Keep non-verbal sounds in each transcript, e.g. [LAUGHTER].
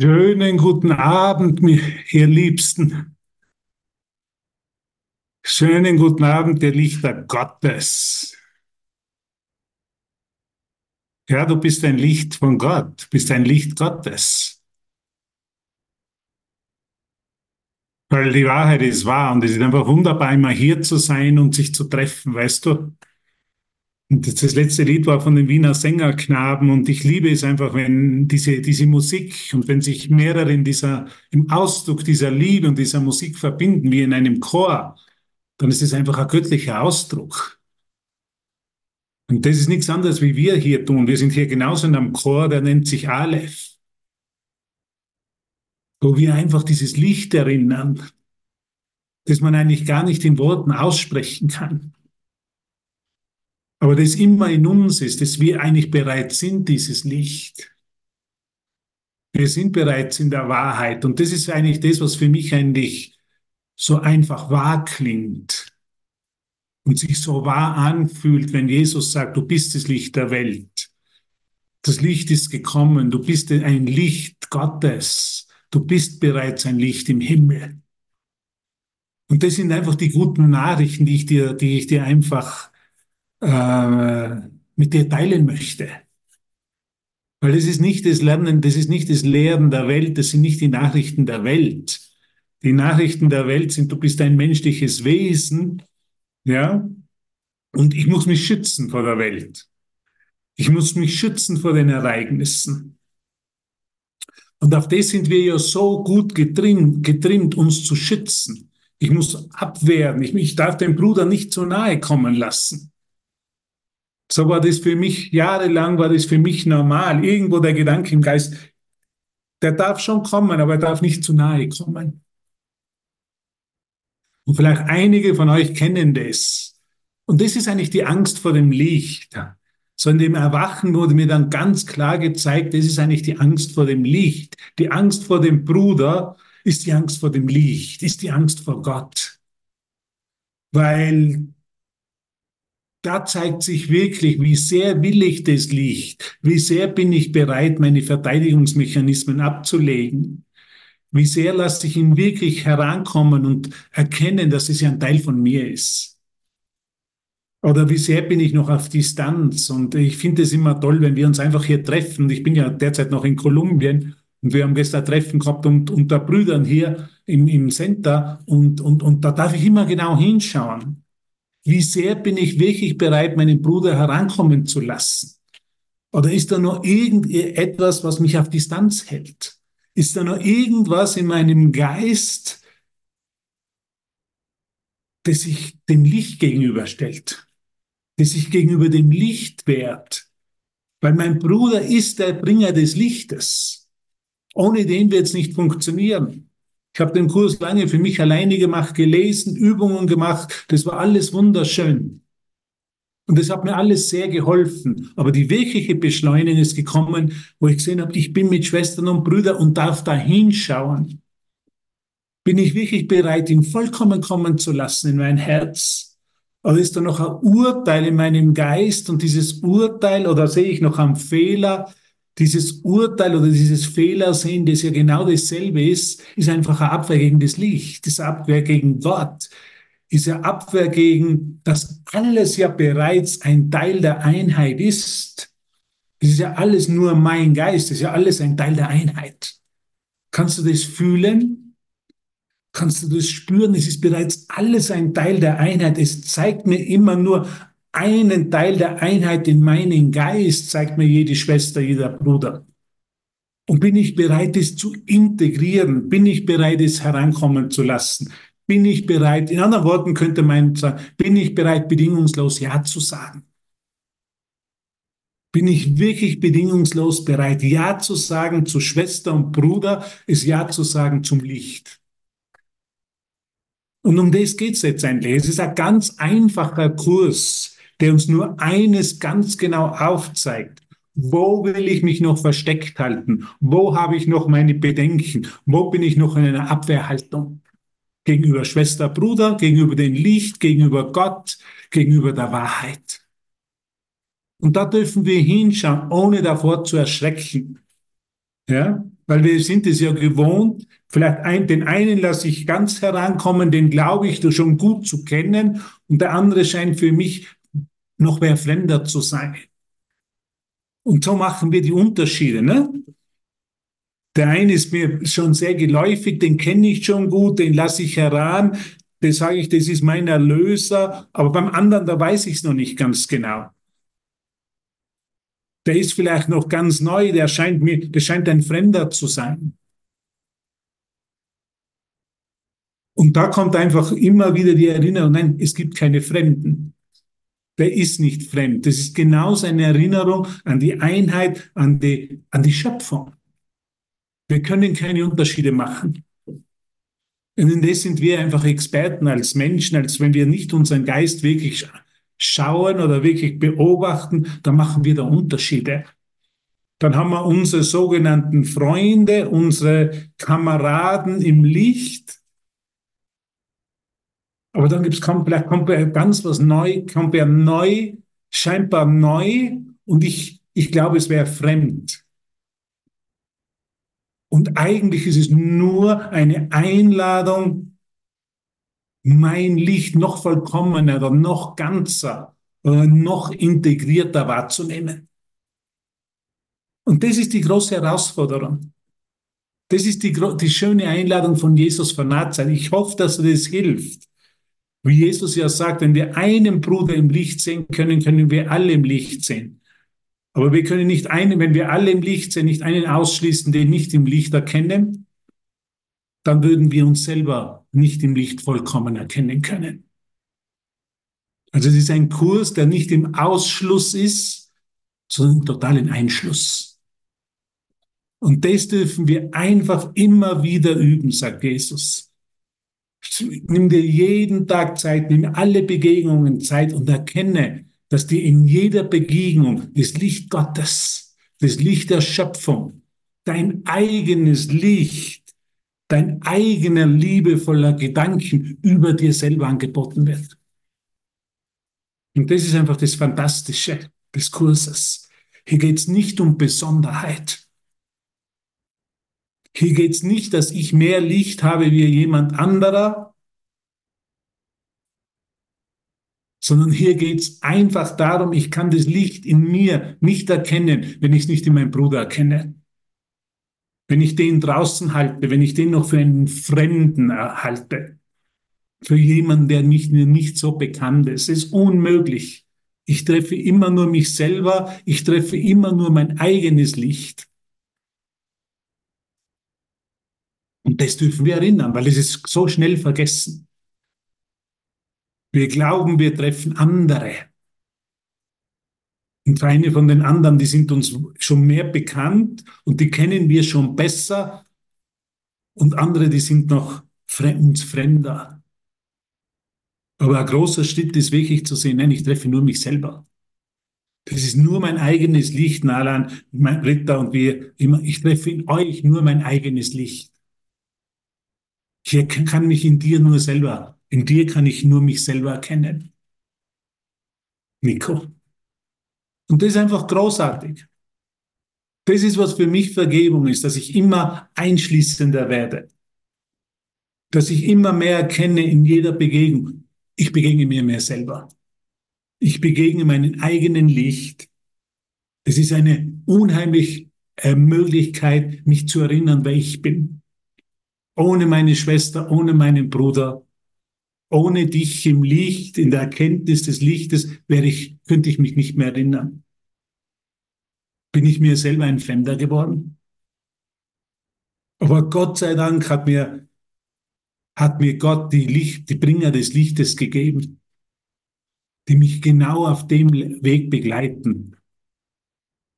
Schönen guten Abend, ihr Liebsten. Schönen guten Abend, ihr Lichter Gottes. Ja, du bist ein Licht von Gott, bist ein Licht Gottes. Weil die Wahrheit ist wahr und es ist einfach wunderbar, immer hier zu sein und sich zu treffen, weißt du? Und das letzte Lied war von den Wiener Sängerknaben und ich liebe es einfach, wenn diese, diese Musik und wenn sich mehrere in dieser, im Ausdruck dieser Liebe und dieser Musik verbinden, wie in einem Chor, dann ist es einfach ein göttlicher Ausdruck. Und das ist nichts anderes, wie wir hier tun. Wir sind hier genauso in einem Chor, der nennt sich Aleph. Wo wir einfach dieses Licht erinnern, das man eigentlich gar nicht in Worten aussprechen kann aber das immer in uns ist, dass wir eigentlich bereit sind, dieses Licht. Wir sind bereits in der Wahrheit und das ist eigentlich das, was für mich eigentlich so einfach wahr klingt und sich so wahr anfühlt, wenn Jesus sagt, du bist das Licht der Welt. Das Licht ist gekommen, du bist ein Licht Gottes, du bist bereits ein Licht im Himmel. Und das sind einfach die guten Nachrichten, die ich dir, die ich dir einfach äh, mit dir teilen möchte. Weil es ist nicht das Lernen, das ist nicht das Lehren der Welt, das sind nicht die Nachrichten der Welt. Die Nachrichten der Welt sind, du bist ein menschliches Wesen, ja, und ich muss mich schützen vor der Welt. Ich muss mich schützen vor den Ereignissen. Und auf das sind wir ja so gut getrimmt, getrimmt uns zu schützen. Ich muss abwehren. Ich, ich darf dem Bruder nicht zu nahe kommen lassen. So war das für mich, jahrelang war das für mich normal. Irgendwo der Gedanke im Geist, der darf schon kommen, aber er darf nicht zu nahe kommen. Und vielleicht einige von euch kennen das. Und das ist eigentlich die Angst vor dem Licht. So in dem Erwachen wurde mir dann ganz klar gezeigt, das ist eigentlich die Angst vor dem Licht. Die Angst vor dem Bruder ist die Angst vor dem Licht, ist die Angst vor Gott. Weil da zeigt sich wirklich, wie sehr will ich das Licht, wie sehr bin ich bereit, meine Verteidigungsmechanismen abzulegen, wie sehr lasse ich ihn wirklich herankommen und erkennen, dass es ja ein Teil von mir ist. Oder wie sehr bin ich noch auf Distanz? Und ich finde es immer toll, wenn wir uns einfach hier treffen. Ich bin ja derzeit noch in Kolumbien und wir haben gestern Treffen gehabt und, unter Brüdern hier im, im Center und, und, und da darf ich immer genau hinschauen. Wie sehr bin ich wirklich bereit, meinen Bruder herankommen zu lassen? Oder ist da noch irgendetwas, was mich auf Distanz hält? Ist da noch irgendwas in meinem Geist, das sich dem Licht gegenüberstellt, das sich gegenüber dem Licht wehrt? Weil mein Bruder ist der Bringer des Lichtes. Ohne den wird es nicht funktionieren. Ich habe den Kurs lange für mich alleine gemacht, gelesen, Übungen gemacht. Das war alles wunderschön. Und das hat mir alles sehr geholfen. Aber die wirkliche Beschleunigung ist gekommen, wo ich gesehen habe, ich bin mit Schwestern und Brüdern und darf da hinschauen. Bin ich wirklich bereit, ihn vollkommen kommen zu lassen in mein Herz? Oder ist da noch ein Urteil in meinem Geist und dieses Urteil oder sehe ich noch einen Fehler, dieses Urteil oder dieses Fehlersehen, das ja genau dasselbe ist, ist einfach eine Abwehr gegen das Licht, ist eine Abwehr gegen Gott, ist eine Abwehr gegen, dass alles ja bereits ein Teil der Einheit ist. Es ist ja alles nur mein Geist, es ist ja alles ein Teil der Einheit. Kannst du das fühlen? Kannst du das spüren? Es ist bereits alles ein Teil der Einheit. Es zeigt mir immer nur einen Teil der Einheit in meinen Geist, zeigt mir jede Schwester, jeder Bruder. Und bin ich bereit, es zu integrieren? Bin ich bereit, es herankommen zu lassen? Bin ich bereit, in anderen Worten könnte man sagen, bin ich bereit, bedingungslos Ja zu sagen? Bin ich wirklich bedingungslos bereit, Ja zu sagen zu Schwester und Bruder, ist Ja zu sagen zum Licht? Und um das geht es jetzt eigentlich. Es ist ein ganz einfacher Kurs der uns nur eines ganz genau aufzeigt. Wo will ich mich noch versteckt halten? Wo habe ich noch meine Bedenken? Wo bin ich noch in einer Abwehrhaltung? Gegenüber Schwester, Bruder, gegenüber dem Licht, gegenüber Gott, gegenüber der Wahrheit. Und da dürfen wir hinschauen, ohne davor zu erschrecken. Ja? weil wir sind es ja gewohnt, vielleicht ein, den einen lasse ich ganz herankommen, den glaube ich schon gut zu kennen und der andere scheint für mich noch mehr Fremder zu sein. Und so machen wir die Unterschiede. Ne? Der eine ist mir schon sehr geläufig, den kenne ich schon gut, den lasse ich heran, da sage ich, das ist mein Erlöser, aber beim anderen, da weiß ich es noch nicht ganz genau. Der ist vielleicht noch ganz neu, der scheint mir, der scheint ein Fremder zu sein. Und da kommt einfach immer wieder die Erinnerung, nein, es gibt keine Fremden. Der ist nicht fremd. Das ist genau seine Erinnerung an die Einheit, an die, an die Schöpfung. Wir können keine Unterschiede machen. Und in das sind wir einfach Experten als Menschen, als wenn wir nicht unseren Geist wirklich schauen oder wirklich beobachten, dann machen wir da Unterschiede. Dann haben wir unsere sogenannten Freunde, unsere Kameraden im Licht. Aber dann gibt's kommt, vielleicht kommt ganz was neu, ja neu, scheinbar neu und ich, ich glaube, es wäre fremd. Und eigentlich ist es nur eine Einladung, mein Licht noch vollkommener oder noch ganzer oder noch integrierter wahrzunehmen. Und das ist die große Herausforderung. Das ist die, die schöne Einladung von Jesus von Nazareth. Ich hoffe, dass das hilft. Wie Jesus ja sagt, wenn wir einen Bruder im Licht sehen können, können wir alle im Licht sehen. Aber wir können nicht einen, wenn wir alle im Licht sehen, nicht einen ausschließen, den nicht im Licht erkennen, dann würden wir uns selber nicht im Licht vollkommen erkennen können. Also es ist ein Kurs, der nicht im Ausschluss ist, sondern im totalen Einschluss. Und das dürfen wir einfach immer wieder üben, sagt Jesus. Nimm dir jeden Tag Zeit, nimm alle Begegnungen Zeit und erkenne, dass dir in jeder Begegnung das Licht Gottes, das Licht der Schöpfung, dein eigenes Licht, dein eigener liebevoller Gedanken über dir selber angeboten wird. Und das ist einfach das Fantastische des Kurses. Hier geht es nicht um Besonderheit. Hier geht es nicht, dass ich mehr Licht habe wie jemand anderer, sondern hier geht es einfach darum, ich kann das Licht in mir nicht erkennen, wenn ich es nicht in meinem Bruder erkenne. Wenn ich den draußen halte, wenn ich den noch für einen Fremden halte, für jemanden, der nicht, mir nicht so bekannt ist, ist unmöglich. Ich treffe immer nur mich selber, ich treffe immer nur mein eigenes Licht. Und das dürfen wir erinnern, weil es ist so schnell vergessen. Wir glauben, wir treffen andere. Und eine von den anderen, die sind uns schon mehr bekannt und die kennen wir schon besser. Und andere, die sind noch uns fremder. Aber ein großer Schritt ist wirklich zu sehen, nein, ich treffe nur mich selber. Das ist nur mein eigenes Licht, Nalan, mein Ritter und wir immer. Ich treffe in euch nur mein eigenes Licht. Ich kann mich in dir nur selber in dir kann ich nur mich selber erkennen. Nico. Und das ist einfach großartig. Das ist, was für mich Vergebung ist, dass ich immer einschließender werde. Dass ich immer mehr erkenne in jeder Begegnung. Ich begegne mir mehr selber. Ich begegne meinen eigenen Licht. Es ist eine unheimliche äh, Möglichkeit, mich zu erinnern, wer ich bin. Ohne meine Schwester, ohne meinen Bruder, ohne dich im Licht, in der Erkenntnis des Lichtes, wäre ich, könnte ich mich nicht mehr erinnern. Bin ich mir selber ein Fremder geworden? Aber Gott sei Dank hat mir, hat mir Gott die Licht, die Bringer des Lichtes gegeben, die mich genau auf dem Weg begleiten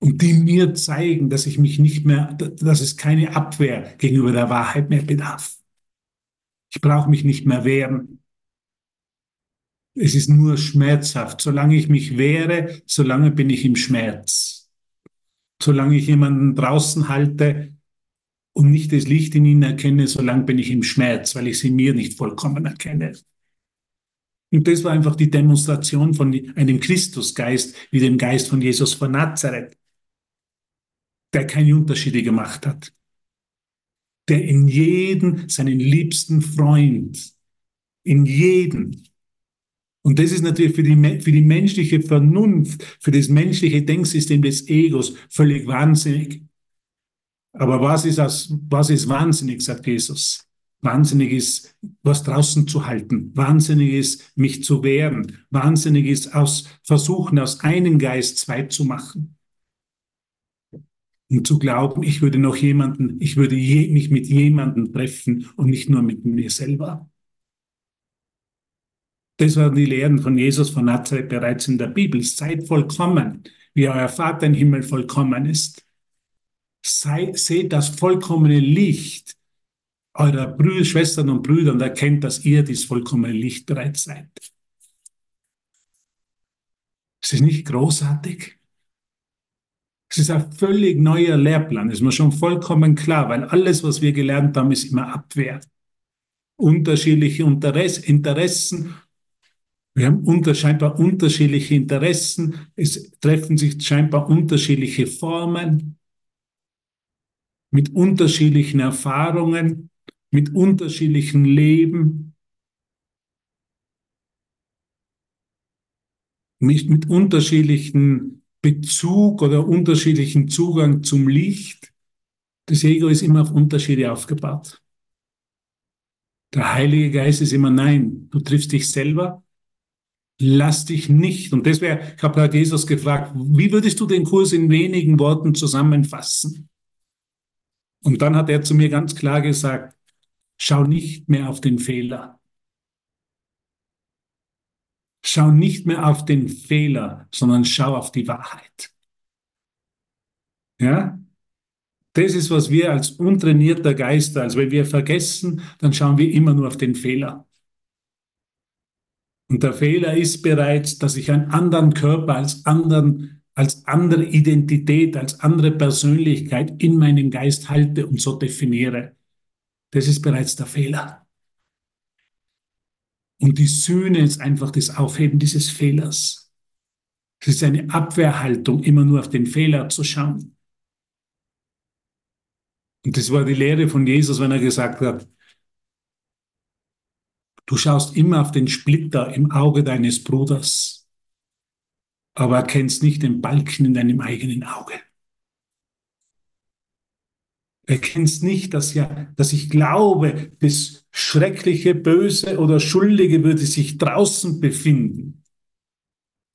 und die mir zeigen, dass ich mich nicht mehr, dass es keine Abwehr gegenüber der Wahrheit mehr bedarf. Ich brauche mich nicht mehr wehren. Es ist nur schmerzhaft. Solange ich mich wehre, solange bin ich im Schmerz. Solange ich jemanden draußen halte und nicht das Licht in ihn erkenne, solange bin ich im Schmerz, weil ich sie mir nicht vollkommen erkenne. Und das war einfach die Demonstration von einem Christusgeist, wie dem Geist von Jesus von Nazareth, der keine Unterschiede gemacht hat. der in jeden seinen liebsten Freund, in jeden. Und das ist natürlich für die, für die menschliche Vernunft, für das menschliche Denksystem des Egos völlig wahnsinnig. Aber was ist, aus, was ist wahnsinnig, sagt Jesus? Wahnsinnig ist, was draußen zu halten. Wahnsinnig ist, mich zu wehren. Wahnsinnig ist, aus versuchen, aus einem Geist zwei zu machen. Und zu glauben, ich würde noch jemanden, ich würde je, mich mit jemandem treffen und nicht nur mit mir selber. Das waren die Lehren von Jesus von Nazareth bereits in der Bibel. Seid vollkommen, wie euer Vater im Himmel vollkommen ist. Sei, seht das vollkommene Licht eurer Brüder, Schwestern und Brüder und erkennt, dass ihr dieses vollkommene Licht bereits seid. Ist das nicht großartig? Es ist ein völlig neuer Lehrplan, ist mir schon vollkommen klar, weil alles, was wir gelernt haben, ist immer Abwehr. Unterschiedliche Interessen, wir haben unter, scheinbar unterschiedliche Interessen, es treffen sich scheinbar unterschiedliche Formen. Mit unterschiedlichen Erfahrungen, mit unterschiedlichen Leben, mit, mit unterschiedlichen Bezug oder unterschiedlichen Zugang zum Licht. Das Ego ist immer auf Unterschiede aufgebaut. Der Heilige Geist ist immer nein, du triffst dich selber, lass dich nicht. Und das wäre, ich habe Jesus gefragt, wie würdest du den Kurs in wenigen Worten zusammenfassen? Und dann hat er zu mir ganz klar gesagt, schau nicht mehr auf den Fehler. Schau nicht mehr auf den Fehler, sondern schau auf die Wahrheit. Ja? Das ist, was wir als untrainierter Geister, also wenn wir vergessen, dann schauen wir immer nur auf den Fehler. Und der Fehler ist bereits, dass ich einen anderen Körper als anderen, als andere Identität, als andere Persönlichkeit in meinem Geist halte und so definiere. Das ist bereits der Fehler. Und die Sühne ist einfach das Aufheben dieses Fehlers. Es ist eine Abwehrhaltung, immer nur auf den Fehler zu schauen. Und das war die Lehre von Jesus, wenn er gesagt hat, du schaust immer auf den Splitter im Auge deines Bruders, aber erkennst nicht den Balken in deinem eigenen Auge. Erkennst nicht, dass ja, dass ich glaube, das schreckliche, böse oder Schuldige würde sich draußen befinden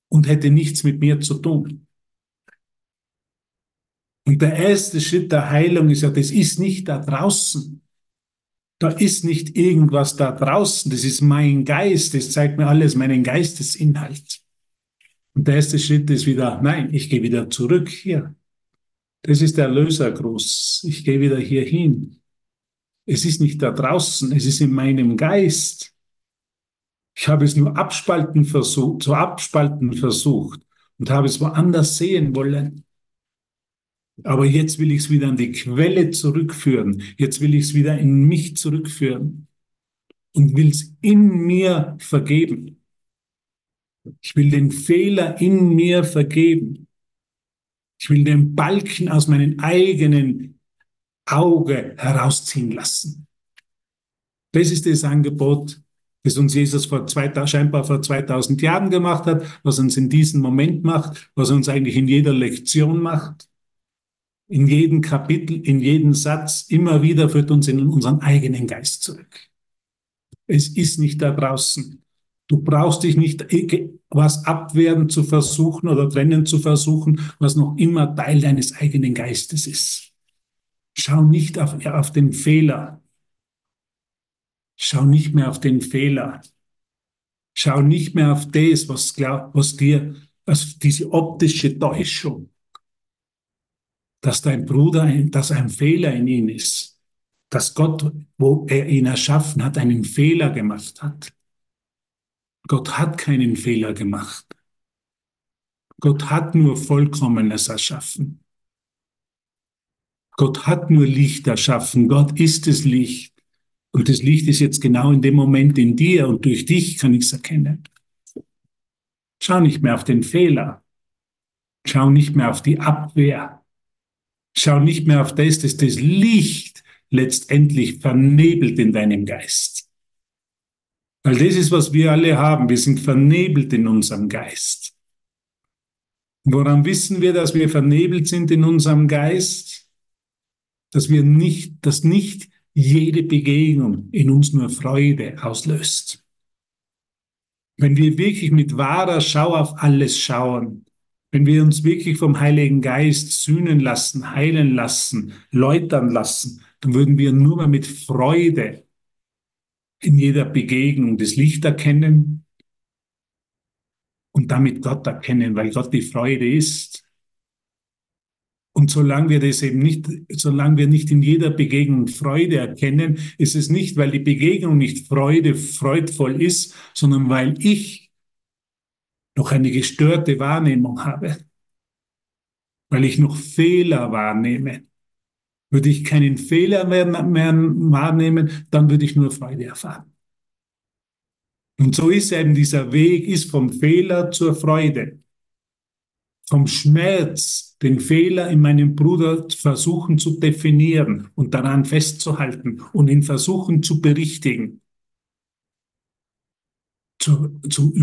und hätte nichts mit mir zu tun. Und der erste Schritt der Heilung ist ja, das ist nicht da draußen. Da ist nicht irgendwas da draußen. Das ist mein Geist. Das zeigt mir alles meinen Geistesinhalt. Und der erste Schritt ist wieder, nein, ich gehe wieder zurück hier. Das ist der Lösergruß. Ich gehe wieder hier hin. Es ist nicht da draußen, es ist in meinem Geist. Ich habe es nur abspalten versucht, zu abspalten versucht und habe es woanders sehen wollen. Aber jetzt will ich es wieder an die Quelle zurückführen. Jetzt will ich es wieder in mich zurückführen und will es in mir vergeben. Ich will den Fehler in mir vergeben. Ich will den Balken aus meinem eigenen Auge herausziehen lassen. Das ist das Angebot, das uns Jesus vor zwei, scheinbar vor 2000 Jahren gemacht hat, was uns in diesem Moment macht, was uns eigentlich in jeder Lektion macht, in jedem Kapitel, in jedem Satz, immer wieder führt uns in unseren eigenen Geist zurück. Es ist nicht da draußen. Du brauchst dich nicht was abwehren zu versuchen oder trennen zu versuchen, was noch immer Teil deines eigenen Geistes ist. Schau nicht auf, auf den Fehler. Schau nicht mehr auf den Fehler. Schau nicht mehr auf das, was, glaub, was dir, was diese optische Täuschung, dass dein Bruder, dass ein Fehler in ihm ist, dass Gott, wo er ihn erschaffen hat, einen Fehler gemacht hat. Gott hat keinen Fehler gemacht. Gott hat nur Vollkommenes erschaffen. Gott hat nur Licht erschaffen. Gott ist das Licht. Und das Licht ist jetzt genau in dem Moment in dir und durch dich kann ich es erkennen. Schau nicht mehr auf den Fehler. Schau nicht mehr auf die Abwehr. Schau nicht mehr auf das, dass das Licht letztendlich vernebelt in deinem Geist. Weil das ist, was wir alle haben. Wir sind vernebelt in unserem Geist. Woran wissen wir, dass wir vernebelt sind in unserem Geist? Dass wir nicht, dass nicht jede Begegnung in uns nur Freude auslöst. Wenn wir wirklich mit wahrer Schau auf alles schauen, wenn wir uns wirklich vom Heiligen Geist sühnen lassen, heilen lassen, läutern lassen, dann würden wir nur mal mit Freude in jeder Begegnung das Licht erkennen und damit Gott erkennen, weil Gott die Freude ist. Und solange wir das eben nicht, solange wir nicht in jeder Begegnung Freude erkennen, ist es nicht, weil die Begegnung nicht Freude, freudvoll ist, sondern weil ich noch eine gestörte Wahrnehmung habe, weil ich noch Fehler wahrnehme. Würde ich keinen Fehler mehr, mehr wahrnehmen, dann würde ich nur Freude erfahren. Und so ist eben dieser Weg, ist vom Fehler zur Freude. Vom Schmerz, den Fehler in meinem Bruder versuchen zu definieren und daran festzuhalten und ihn versuchen zu berichtigen. Zu, zu,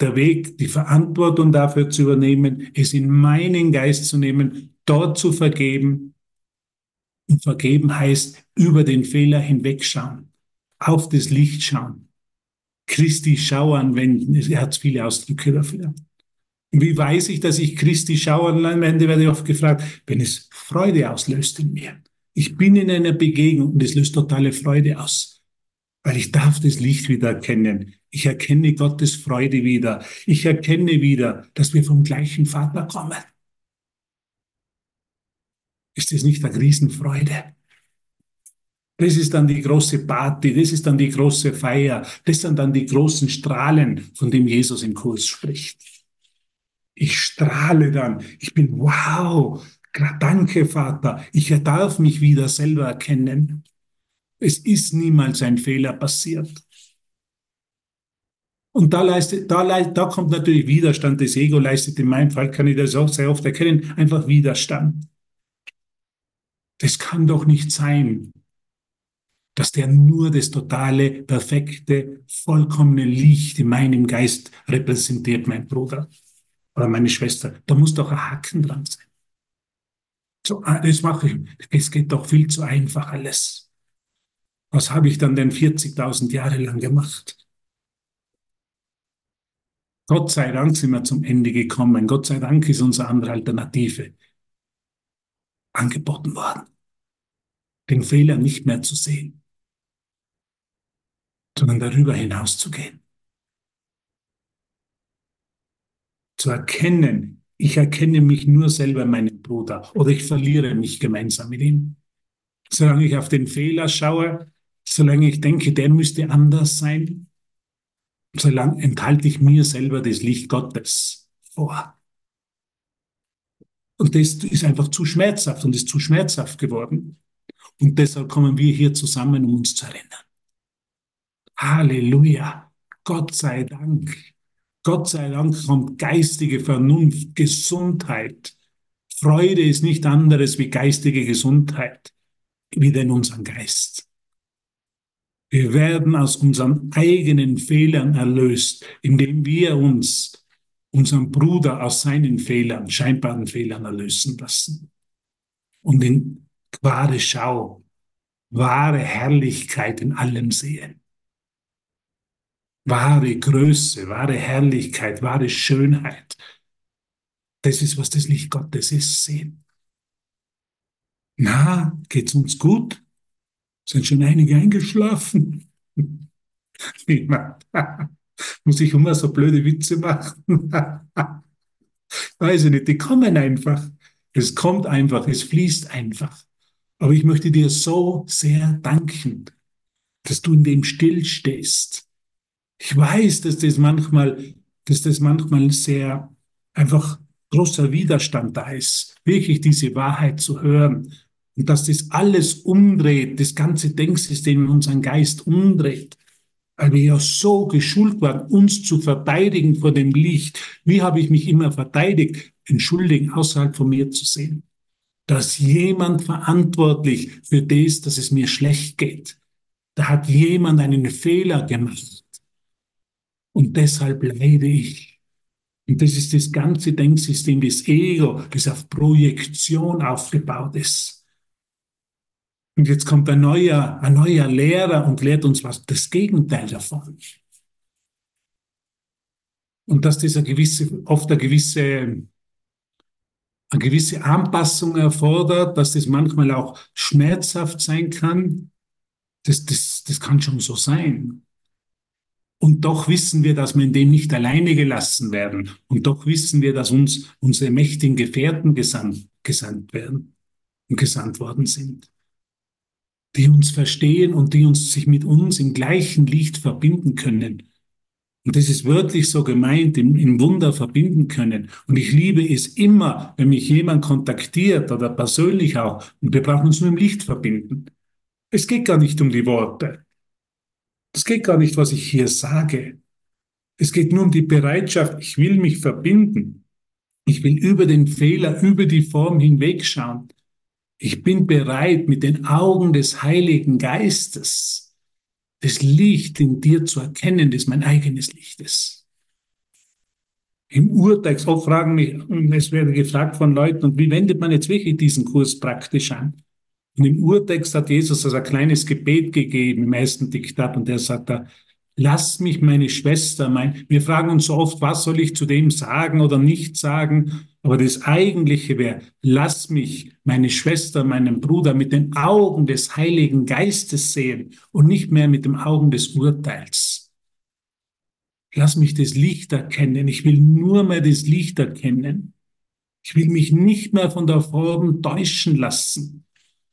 der Weg, die Verantwortung dafür zu übernehmen, es in meinen Geist zu nehmen, dort zu vergeben. Und vergeben heißt über den Fehler hinwegschauen, auf das Licht schauen, Christi Schau anwenden. Er hat viele Ausdrücke dafür. Wie weiß ich, dass ich Christi Schau anwende, werde ich oft gefragt, wenn es Freude auslöst in mir. Ich bin in einer Begegnung und es löst totale Freude aus, weil ich darf das Licht wieder erkennen. Ich erkenne Gottes Freude wieder. Ich erkenne wieder, dass wir vom gleichen Vater kommen. Ist das nicht eine Riesenfreude? Das ist dann die große Party, das ist dann die große Feier, das sind dann die großen Strahlen, von dem Jesus im Kurs spricht. Ich strahle dann, ich bin wow, danke Vater, ich darf mich wieder selber erkennen. Es ist niemals ein Fehler passiert. Und da, leistet, da, da kommt natürlich Widerstand. Das Ego leistet in meinem Fall, kann ich das auch sehr oft erkennen, einfach Widerstand. Das kann doch nicht sein, dass der nur das totale, perfekte, vollkommene Licht in meinem Geist repräsentiert, mein Bruder oder meine Schwester. Da muss doch ein Haken dran sein. So, ah, das mache ich. Es geht doch viel zu einfach alles. Was habe ich dann denn 40.000 Jahre lang gemacht? Gott sei Dank sind wir zum Ende gekommen. Gott sei Dank ist unsere andere Alternative angeboten worden. Den Fehler nicht mehr zu sehen, sondern darüber hinaus zu gehen. Zu erkennen, ich erkenne mich nur selber meinen Bruder oder ich verliere mich gemeinsam mit ihm. Solange ich auf den Fehler schaue, solange ich denke, der müsste anders sein, solange enthalte ich mir selber das Licht Gottes vor. Und das ist einfach zu schmerzhaft und ist zu schmerzhaft geworden. Und deshalb kommen wir hier zusammen, um uns zu erinnern. Halleluja. Gott sei Dank. Gott sei Dank kommt geistige Vernunft, Gesundheit. Freude ist nicht anderes wie geistige Gesundheit, wieder in unseren Geist. Wir werden aus unseren eigenen Fehlern erlöst, indem wir uns unseren Bruder aus seinen Fehlern, scheinbaren Fehlern erlösen lassen. Und in wahre Schau, wahre Herrlichkeit in allem sehen. Wahre Größe, wahre Herrlichkeit, wahre Schönheit. Das ist, was das Licht Gottes ist, sehen. Na, geht's uns gut? Sind schon einige eingeschlafen? [LAUGHS] Niemand. Muss ich immer so blöde Witze machen? [LAUGHS] Weiß ich nicht, die kommen einfach. Es kommt einfach, es fließt einfach. Aber ich möchte dir so sehr danken, dass du in dem still stehst. Ich weiß, dass das manchmal, dass das manchmal sehr einfach großer Widerstand da ist, wirklich diese Wahrheit zu hören und dass das alles umdreht, das ganze Denksystem in unseren Geist umdreht. Weil wir ja so geschult waren, uns zu verteidigen vor dem Licht. Wie habe ich mich immer verteidigt, Entschuldigen außerhalb von mir zu sehen? Da ist jemand verantwortlich für das, dass es mir schlecht geht. Da hat jemand einen Fehler gemacht. Und deshalb leide ich. Und das ist das ganze Denksystem des Ego, das auf Projektion aufgebaut ist. Und jetzt kommt ein neuer, ein neuer Lehrer und lehrt uns was, das Gegenteil davon. Und dass das eine gewisse, oft eine gewisse, eine gewisse Anpassung erfordert, dass das manchmal auch schmerzhaft sein kann, das, das, das kann schon so sein. Und doch wissen wir, dass wir in dem nicht alleine gelassen werden. Und doch wissen wir, dass uns unsere mächtigen Gefährten gesandt, gesandt werden und gesandt worden sind. Die uns verstehen und die uns sich mit uns im gleichen Licht verbinden können. Und das ist wörtlich so gemeint, im, im Wunder verbinden können. Und ich liebe es immer, wenn mich jemand kontaktiert oder persönlich auch. Und wir brauchen uns nur im Licht verbinden. Es geht gar nicht um die Worte. Es geht gar nicht, was ich hier sage. Es geht nur um die Bereitschaft, ich will mich verbinden. Ich will über den Fehler, über die Form hinwegschauen. Ich bin bereit, mit den Augen des Heiligen Geistes das Licht in dir zu erkennen, das mein eigenes Licht ist. Im Urtext, oft fragen mich, es werde gefragt von Leuten, und wie wendet man jetzt wirklich diesen Kurs praktisch an? Und im Urtext hat Jesus also ein kleines Gebet gegeben im ersten Diktat und der sagt da, lass mich meine Schwester, mein, wir fragen uns so oft, was soll ich zu dem sagen oder nicht sagen? Aber das Eigentliche wäre, lass mich meine Schwester, meinen Bruder mit den Augen des Heiligen Geistes sehen und nicht mehr mit den Augen des Urteils. Lass mich das Licht erkennen. Ich will nur mehr das Licht erkennen. Ich will mich nicht mehr von der Form täuschen lassen.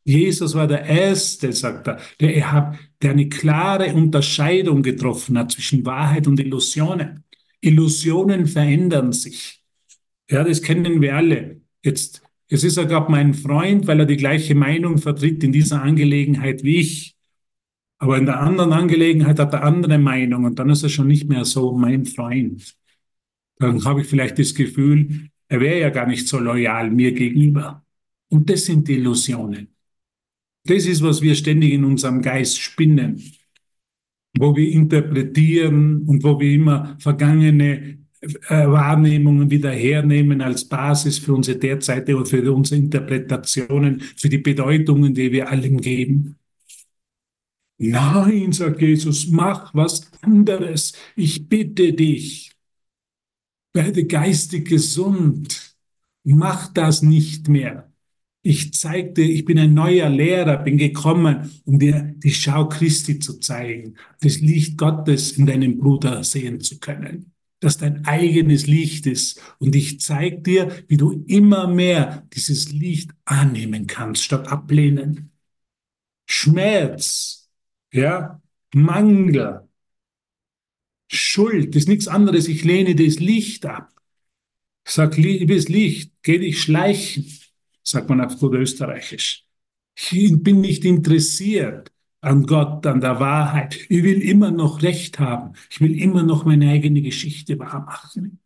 Jesus war der Erste, sagt er, der, hat, der eine klare Unterscheidung getroffen hat zwischen Wahrheit und Illusionen. Illusionen verändern sich. Ja, das kennen wir alle. Jetzt, jetzt ist er gerade mein Freund, weil er die gleiche Meinung vertritt in dieser Angelegenheit wie ich. Aber in der anderen Angelegenheit hat er andere Meinung und dann ist er schon nicht mehr so mein Freund. Dann habe ich vielleicht das Gefühl, er wäre ja gar nicht so loyal mir gegenüber. Und das sind Illusionen. Das ist, was wir ständig in unserem Geist spinnen, wo wir interpretieren und wo wir immer vergangene äh, Wahrnehmungen wieder hernehmen als Basis für unsere derzeitige oder für unsere Interpretationen, für die Bedeutungen, die wir allem geben. Nein, sagt Jesus, mach was anderes. Ich bitte dich. Werde geistig gesund. Mach das nicht mehr. Ich zeigte, ich bin ein neuer Lehrer, bin gekommen, um dir die Schau Christi zu zeigen, das Licht Gottes in deinem Bruder sehen zu können, dass dein eigenes Licht ist. Und ich zeige dir, wie du immer mehr dieses Licht annehmen kannst, statt ablehnen. Schmerz, ja, Mangel, Schuld ist nichts anderes. Ich lehne das Licht ab. Sag, liebes Licht, geh dich schleichen sagt man auf gut Österreichisch. Ich bin nicht interessiert an Gott, an der Wahrheit. Ich will immer noch Recht haben. Ich will immer noch meine eigene Geschichte wahrmachen.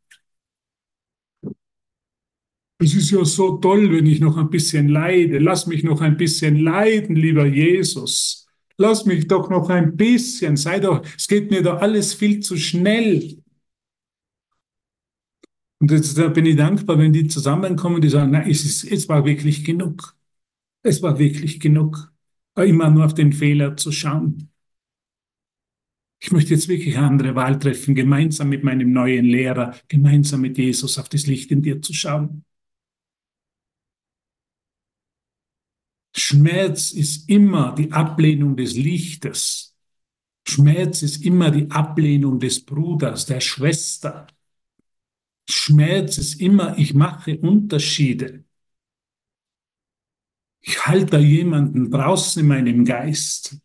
Es ist ja so toll, wenn ich noch ein bisschen leide. Lass mich noch ein bisschen leiden, lieber Jesus. Lass mich doch noch ein bisschen. Sei doch, es geht mir doch alles viel zu schnell. Und jetzt, da bin ich dankbar, wenn die zusammenkommen, die sagen, na, es, ist, es war wirklich genug. Es war wirklich genug, immer nur auf den Fehler zu schauen. Ich möchte jetzt wirklich eine andere Wahl treffen, gemeinsam mit meinem neuen Lehrer, gemeinsam mit Jesus auf das Licht in dir zu schauen. Schmerz ist immer die Ablehnung des Lichtes. Schmerz ist immer die Ablehnung des Bruders, der Schwester, Schmerz ist immer, ich mache Unterschiede. Ich halte da jemanden draußen in meinem Geist.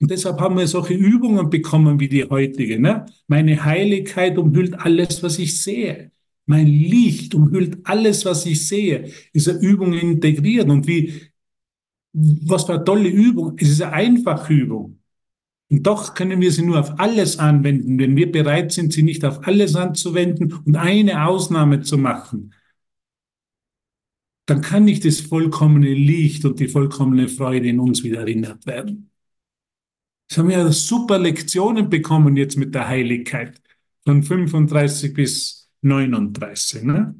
Und deshalb haben wir solche Übungen bekommen wie die heutige. Ne? Meine Heiligkeit umhüllt alles, was ich sehe. Mein Licht umhüllt alles, was ich sehe. Diese Übung integriert. Und wie, was für eine tolle Übung. Es ist eine einfache Übung. Und doch können wir sie nur auf alles anwenden, wenn wir bereit sind, sie nicht auf alles anzuwenden und eine Ausnahme zu machen. dann kann nicht das vollkommene Licht und die vollkommene Freude in uns wieder erinnert werden. Das haben wir ja super Lektionen bekommen jetzt mit der Heiligkeit von 35 bis 39. Ne?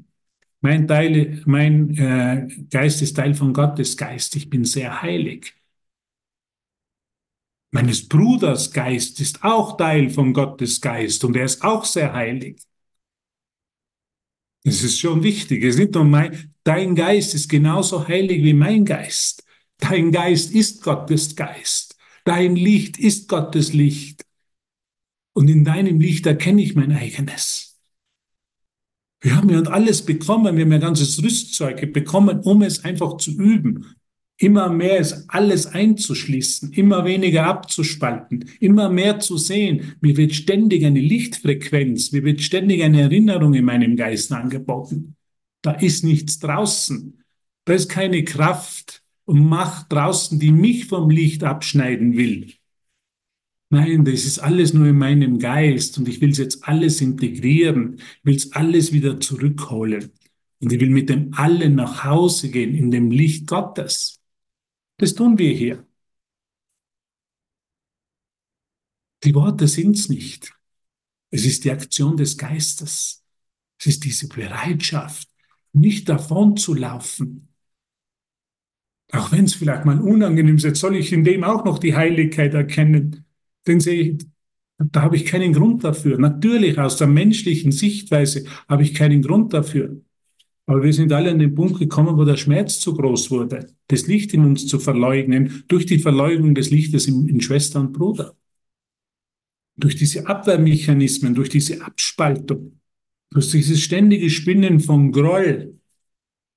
Mein, Teil, mein äh, Geist ist Teil von Gottes Geist. Ich bin sehr heilig. Meines Bruders Geist ist auch Teil von Gottes Geist und er ist auch sehr heilig. Das ist schon wichtig. Es ist nicht nur mein, dein Geist ist genauso heilig wie mein Geist. Dein Geist ist Gottes Geist. Dein Licht ist Gottes Licht. Und in deinem Licht erkenne ich mein eigenes. Wir haben ja alles bekommen, wir haben ja ganzes Rüstzeug bekommen, um es einfach zu üben. Immer mehr ist alles einzuschließen, immer weniger abzuspalten, immer mehr zu sehen. Mir wird ständig eine Lichtfrequenz, mir wird ständig eine Erinnerung in meinem Geist angeboten. Da ist nichts draußen. Da ist keine Kraft und Macht draußen, die mich vom Licht abschneiden will. Nein, das ist alles nur in meinem Geist und ich will es jetzt alles integrieren, will es alles wieder zurückholen. Und ich will mit dem Allen nach Hause gehen in dem Licht Gottes. Das tun wir hier. Die Worte sind's nicht. Es ist die Aktion des Geistes. Es ist diese Bereitschaft, nicht davon zu laufen. Auch wenn es vielleicht mal unangenehm ist, soll ich in dem auch noch die Heiligkeit erkennen den sehe ich, da habe ich keinen Grund dafür. Natürlich aus der menschlichen Sichtweise habe ich keinen Grund dafür. Aber wir sind alle an den Punkt gekommen, wo der Schmerz zu groß wurde, das Licht in uns zu verleugnen, durch die Verleugnung des Lichtes in, in Schwester und Bruder. Durch diese Abwehrmechanismen, durch diese Abspaltung, durch dieses ständige Spinnen von Groll.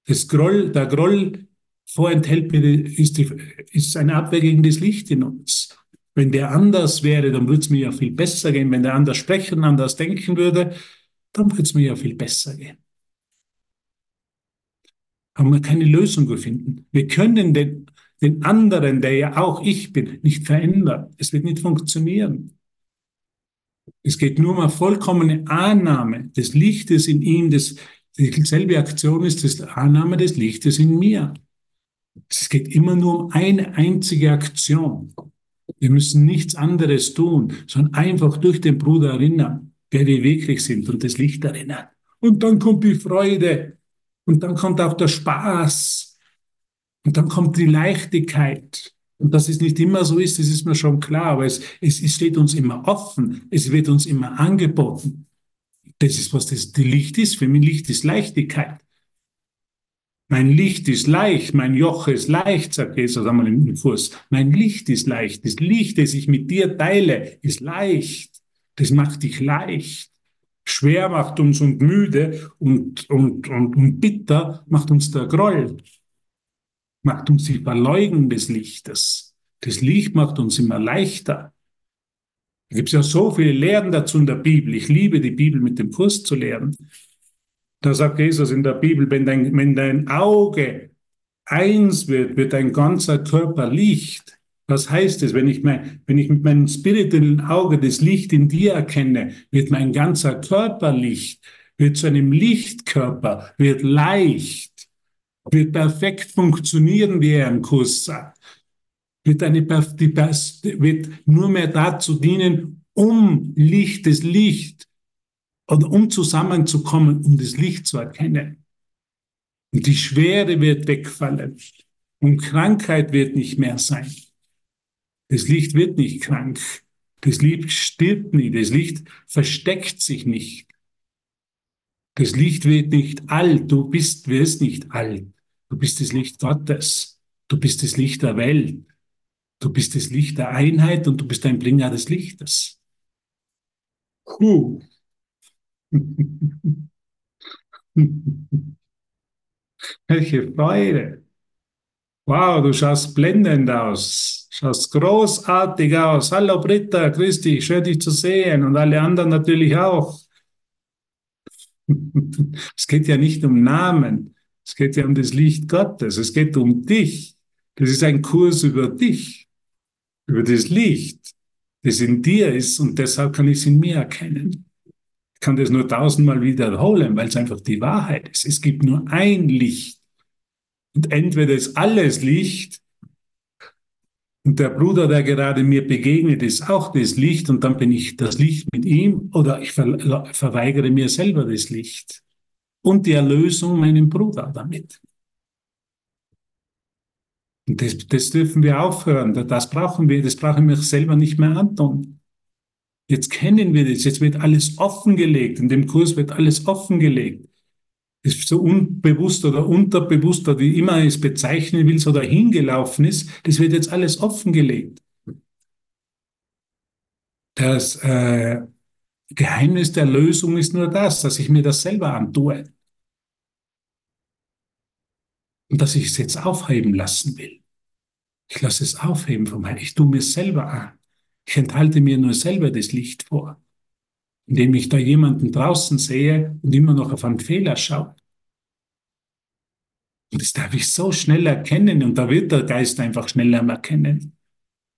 Das Groll, der Groll vorenthält ist, die, ist eine Abwehr gegen das Licht in uns. Wenn der anders wäre, dann würde es mir ja viel besser gehen. Wenn der anders sprechen, anders denken würde, dann würde es mir ja viel besser gehen. Haben wir keine Lösung gefunden. Wir können den, den anderen, der ja auch ich bin, nicht verändern. Es wird nicht funktionieren. Es geht nur um eine vollkommene Annahme des Lichtes in ihm. Das, dieselbe Aktion ist die Annahme des Lichtes in mir. Es geht immer nur um eine einzige Aktion. Wir müssen nichts anderes tun, sondern einfach durch den Bruder erinnern, wer wir wirklich sind und das Licht erinnern. Und dann kommt die Freude und dann kommt auch der Spaß und dann kommt die Leichtigkeit. Und dass es nicht immer so ist, das ist mir schon klar, aber es, es, es steht uns immer offen, es wird uns immer angeboten. Das ist, was das die Licht ist. Für mich Licht ist Leichtigkeit. Mein Licht ist leicht, mein Joch ist leicht, sagt Jesus einmal im Kurs. Mein Licht ist leicht. Das Licht, das ich mit dir teile, ist leicht. Das macht dich leicht. Schwer macht uns und müde und, und, und, und bitter macht uns der Groll. Macht uns die Verleugnung des Lichtes. Das Licht macht uns immer leichter. Da gibt es ja so viele Lehren dazu in der Bibel. Ich liebe die Bibel mit dem Kurs zu lehren. Da sagt Jesus in der Bibel, wenn dein, wenn dein Auge eins wird, wird dein ganzer Körper Licht. Was heißt es, wenn ich, mein, wenn ich mit meinem spirituellen Auge das Licht in dir erkenne, wird mein ganzer Körper Licht, wird zu einem Lichtkörper, wird leicht, wird perfekt funktionieren, wie er im Kurs sagt. Wird, eine, die, wird nur mehr dazu dienen, um Licht, das Licht oder um zusammenzukommen, um das Licht zu erkennen. Und die Schwere wird wegfallen und Krankheit wird nicht mehr sein. Das Licht wird nicht krank. Das Licht stirbt nie. Das Licht versteckt sich nicht. Das Licht wird nicht alt. Du bist, wirst nicht alt. Du bist das Licht Gottes. Du bist das Licht der Welt. Du bist das Licht der Einheit und du bist ein Bringer des Lichtes. Puh. [LAUGHS] Welche Freude. Wow, du schaust blendend aus. Schaust großartig aus. Hallo Britta, grüß dich, schön dich zu sehen und alle anderen natürlich auch. [LAUGHS] Es geht ja nicht um Namen, es geht ja um das Licht Gottes, es geht um dich. Das ist ein Kurs über dich, über das Licht, das in dir ist und deshalb kann ich es in mir erkennen kann das nur tausendmal wiederholen, weil es einfach die Wahrheit ist. Es gibt nur ein Licht. Und entweder ist alles Licht und der Bruder, der gerade mir begegnet, ist auch das Licht und dann bin ich das Licht mit ihm oder ich ver verweigere mir selber das Licht und die Erlösung meinem Bruder damit. Und das, das dürfen wir aufhören. Das brauchen wir, das brauchen wir selber nicht mehr antun. Jetzt kennen wir das, jetzt wird alles offengelegt. In dem Kurs wird alles offengelegt. Ist so unbewusst oder unterbewusst oder wie immer es bezeichnen willst oder hingelaufen ist, das wird jetzt alles offengelegt. Das äh, Geheimnis der Lösung ist nur das, dass ich mir das selber antue. Und dass ich es jetzt aufheben lassen will. Ich lasse es aufheben vom Heiligen. Ich tue mir selber an. Ich enthalte mir nur selber das Licht vor, indem ich da jemanden draußen sehe und immer noch auf einen Fehler schaue. Und das darf ich so schnell erkennen und da wird der Geist einfach schneller erkennen.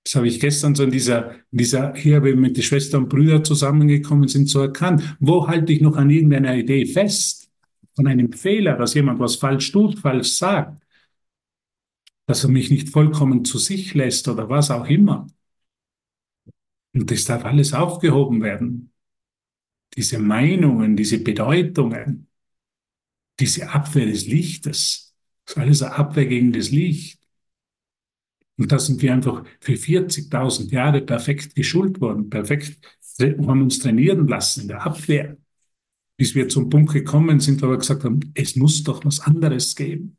Das habe ich gestern so in dieser, in dieser hier, wenn wir mit den Schwestern und Brüdern zusammengekommen sind, so erkannt. Wo halte ich noch an irgendeiner Idee fest? Von einem Fehler, dass jemand was falsch tut, falsch sagt. Dass er mich nicht vollkommen zu sich lässt oder was auch immer. Und das darf alles aufgehoben werden. Diese Meinungen, diese Bedeutungen, diese Abwehr des Lichtes, das ist alles eine Abwehr gegen das Licht. Und da sind wir einfach für 40.000 Jahre perfekt geschult worden, perfekt haben uns trainieren lassen in der Abwehr. Bis wir zum Punkt gekommen sind, wo wir gesagt haben, es muss doch was anderes geben.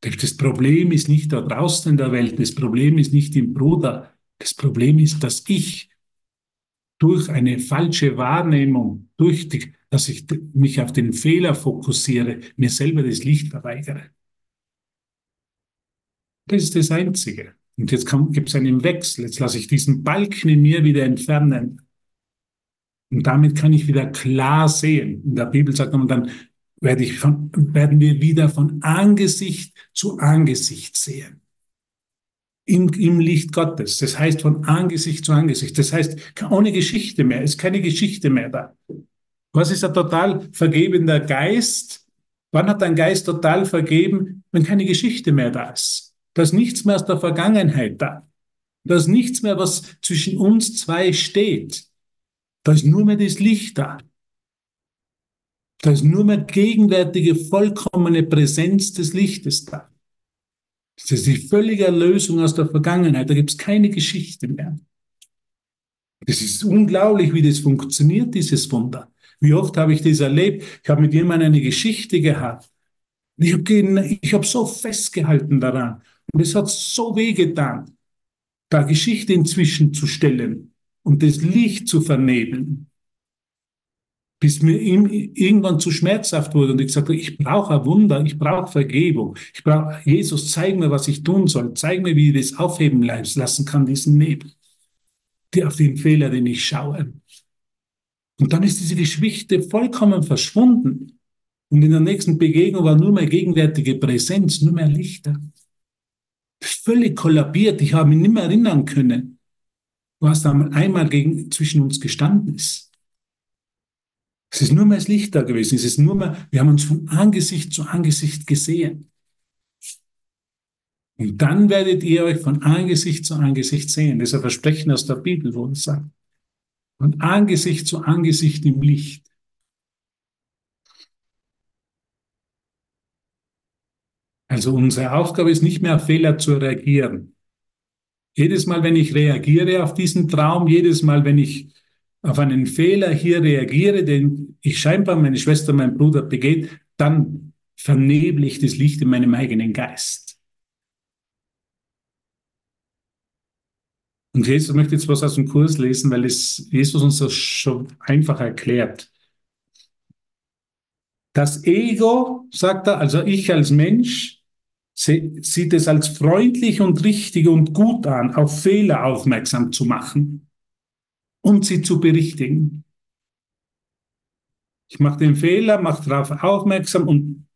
Das Problem ist nicht da draußen in der Welt, das Problem ist nicht im Bruder, das Problem ist, dass ich durch eine falsche Wahrnehmung, durch die, dass ich mich auf den Fehler fokussiere, mir selber das Licht verweigere. Das ist das Einzige. Und jetzt gibt es einen Wechsel. Jetzt lasse ich diesen Balken in mir wieder entfernen. Und damit kann ich wieder klar sehen. In der Bibel sagt man dann, werde ich von, werden wir wieder von Angesicht zu Angesicht sehen im, im Licht Gottes. Das heißt von Angesicht zu Angesicht. Das heißt ohne Geschichte mehr. Ist keine Geschichte mehr da. Was ist ein total vergebender Geist? Wann hat ein Geist total vergeben, wenn keine Geschichte mehr da ist? Da ist nichts mehr aus der Vergangenheit da. Da ist nichts mehr, was zwischen uns zwei steht. Da ist nur mehr das Licht da. Da ist nur mehr gegenwärtige, vollkommene Präsenz des Lichtes da. Das ist die völlige Erlösung aus der Vergangenheit. Da gibt es keine Geschichte mehr. Das ist unglaublich, wie das funktioniert, dieses Wunder. Wie oft habe ich das erlebt? Ich habe mit jemandem eine Geschichte gehabt. Ich habe ich hab so festgehalten daran. Und es hat so wehgetan, da Geschichte inzwischen zu stellen und das Licht zu vernebeln bis mir irgendwann zu schmerzhaft wurde und ich sagte, ich brauche ein Wunder, ich brauche Vergebung, ich brauche, Jesus, zeig mir, was ich tun soll, zeig mir, wie ich das aufheben lassen kann, diesen Nebel, die auf den Fehler, den ich schaue. Und dann ist diese Geschichte vollkommen verschwunden. Und in der nächsten Begegnung war nur mehr gegenwärtige Präsenz, nur mehr Lichter. Völlig kollabiert, ich habe mich nicht mehr erinnern können, was da einmal gegen, zwischen uns gestanden ist. Es ist nur mehr das Licht da gewesen. Es ist nur mehr, wir haben uns von Angesicht zu Angesicht gesehen. Und dann werdet ihr euch von Angesicht zu Angesicht sehen. Das ist ein Versprechen aus der Bibel, wo es sagt. Von Angesicht zu Angesicht im Licht. Also unsere Aufgabe ist nicht mehr auf Fehler zu reagieren. Jedes Mal, wenn ich reagiere auf diesen Traum, jedes Mal, wenn ich auf einen Fehler hier reagiere, den ich scheinbar meine Schwester, mein Bruder begeht, dann verneble ich das Licht in meinem eigenen Geist. Und Jesus möchte jetzt was aus dem Kurs lesen, weil es Jesus uns das schon einfach erklärt. Das Ego, sagt er, also ich als Mensch, sieht es als freundlich und richtig und gut an, auf Fehler aufmerksam zu machen und sie zu berichtigen. Ich mache den Fehler, mache darauf aufmerksam und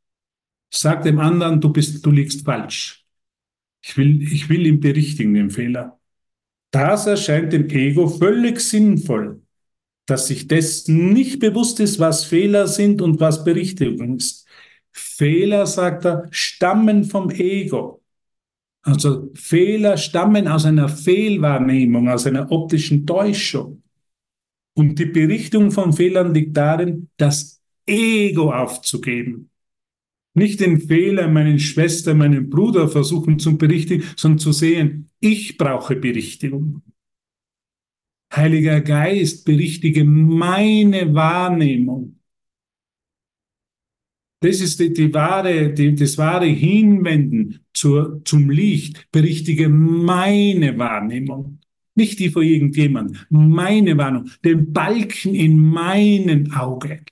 sage dem anderen, du bist, du liegst falsch. Ich will, ich will ihn berichtigen, den Fehler. Das erscheint dem Ego völlig sinnvoll, dass sich dessen nicht bewusst ist, was Fehler sind und was Berichtigung ist. Fehler, sagt er, stammen vom Ego. Also Fehler stammen aus einer Fehlwahrnehmung, aus einer optischen Täuschung. Und die Berichtung von Fehlern liegt darin, das Ego aufzugeben. Nicht den Fehler meinen Schwester, meinen Bruder versuchen zu berichtigen, sondern zu sehen, ich brauche Berichtigung. Heiliger Geist, berichtige meine Wahrnehmung. Das ist die, die wahre, die, das wahre Hinwenden zur, zum Licht. Berichtige meine Wahrnehmung. Nicht die von irgendjemandem. Meine Wahrnehmung. Den Balken in meinen Augen.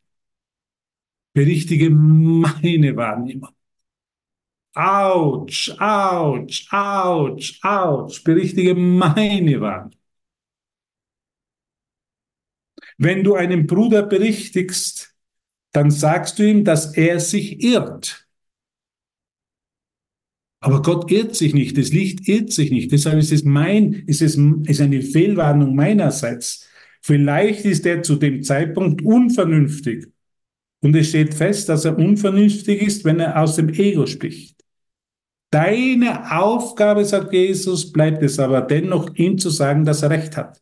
Berichtige meine Wahrnehmung. Autsch, Autsch, Autsch, Autsch. Berichtige meine Wahrnehmung. Wenn du einen Bruder berichtigst, dann sagst du ihm, dass er sich irrt. Aber Gott irrt sich nicht, das Licht irrt sich nicht. Deshalb ist es mein, ist es ist eine Fehlwarnung meinerseits. Vielleicht ist er zu dem Zeitpunkt unvernünftig. Und es steht fest, dass er unvernünftig ist, wenn er aus dem Ego spricht. Deine Aufgabe, sagt Jesus, bleibt es aber dennoch, ihm zu sagen, dass er recht hat.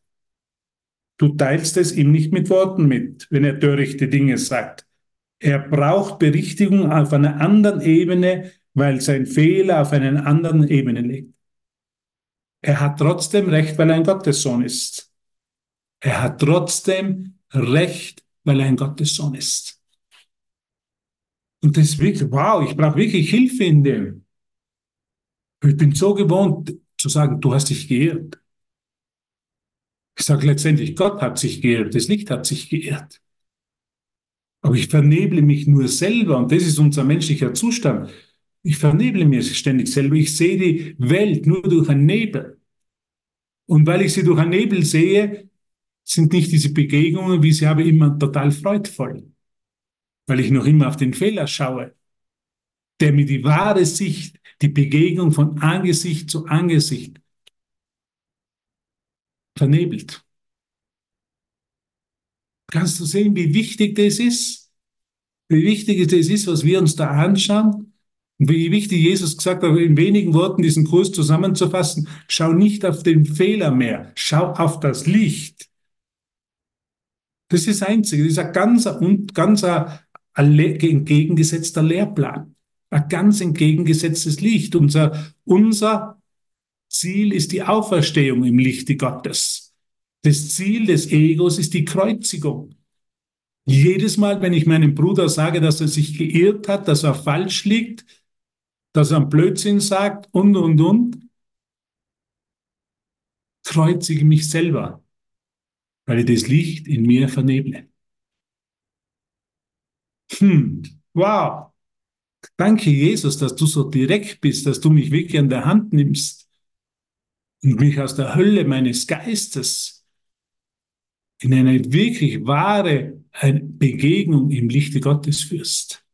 Du teilst es ihm nicht mit Worten mit, wenn er törichte Dinge sagt. Er braucht Berichtigung auf einer anderen Ebene, weil sein Fehler auf einer anderen Ebene liegt. Er hat trotzdem Recht, weil er ein Gottessohn ist. Er hat trotzdem Recht, weil er ein Gottessohn ist. Und das ist wirklich, wow, ich brauche wirklich Hilfe in dem. Ich bin so gewohnt zu sagen, du hast dich geirrt. Ich sage letztendlich, Gott hat sich geirrt, das Licht hat sich geirrt. Aber ich verneble mich nur selber und das ist unser menschlicher Zustand. Ich verneble mich ständig selber. Ich sehe die Welt nur durch einen Nebel. Und weil ich sie durch einen Nebel sehe, sind nicht diese Begegnungen, wie sie habe, immer total freudvoll. Weil ich noch immer auf den Fehler schaue, der mir die wahre Sicht, die Begegnung von Angesicht zu Angesicht vernebelt. Kannst du sehen, wie wichtig das ist? Wie wichtig das ist, was wir uns da anschauen? Und wie wichtig Jesus gesagt hat, in wenigen Worten diesen Kurs zusammenzufassen, schau nicht auf den Fehler mehr, schau auf das Licht. Das ist das Einzige, das ist ein ganz, ganz entgegengesetzter Lehrplan, ein ganz entgegengesetztes Licht. Unser, unser Ziel ist die Auferstehung im Lichte Gottes. Das Ziel des Egos ist die Kreuzigung. Jedes Mal, wenn ich meinem Bruder sage, dass er sich geirrt hat, dass er falsch liegt, dass er einen Blödsinn sagt und, und, und, kreuzige mich selber, weil ich das Licht in mir verneble. Hm, wow. Danke, Jesus, dass du so direkt bist, dass du mich wirklich an der Hand nimmst und mich aus der Hölle meines Geistes in eine wirklich wahre Begegnung im Lichte Gottes führst.